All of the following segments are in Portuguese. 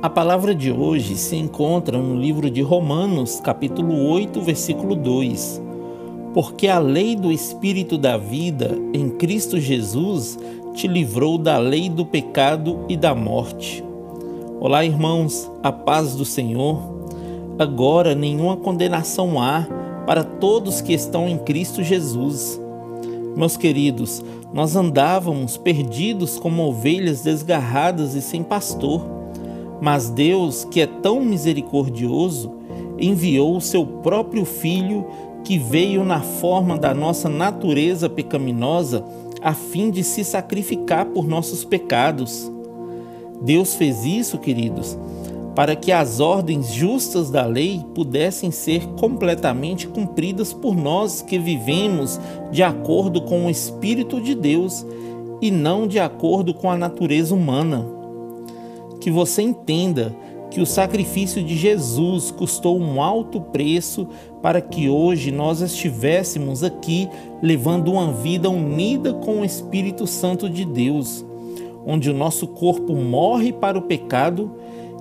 A palavra de hoje se encontra no livro de Romanos, capítulo 8, versículo 2. Porque a lei do Espírito da vida em Cristo Jesus te livrou da lei do pecado e da morte. Olá, irmãos, a paz do Senhor. Agora nenhuma condenação há para todos que estão em Cristo Jesus. Meus queridos, nós andávamos perdidos como ovelhas desgarradas e sem pastor mas Deus, que é tão misericordioso, enviou o seu próprio Filho, que veio na forma da nossa natureza pecaminosa, a fim de se sacrificar por nossos pecados. Deus fez isso, queridos, para que as ordens justas da lei pudessem ser completamente cumpridas por nós que vivemos de acordo com o Espírito de Deus e não de acordo com a natureza humana que você entenda que o sacrifício de Jesus custou um alto preço para que hoje nós estivéssemos aqui levando uma vida unida com o Espírito Santo de Deus, onde o nosso corpo morre para o pecado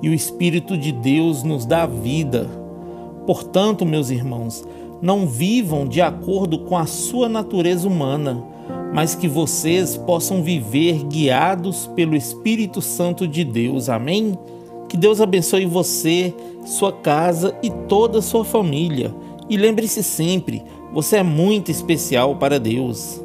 e o Espírito de Deus nos dá vida. Portanto, meus irmãos, não vivam de acordo com a sua natureza humana mas que vocês possam viver guiados pelo Espírito Santo de Deus. Amém? Que Deus abençoe você, sua casa e toda a sua família. E lembre-se sempre, você é muito especial para Deus.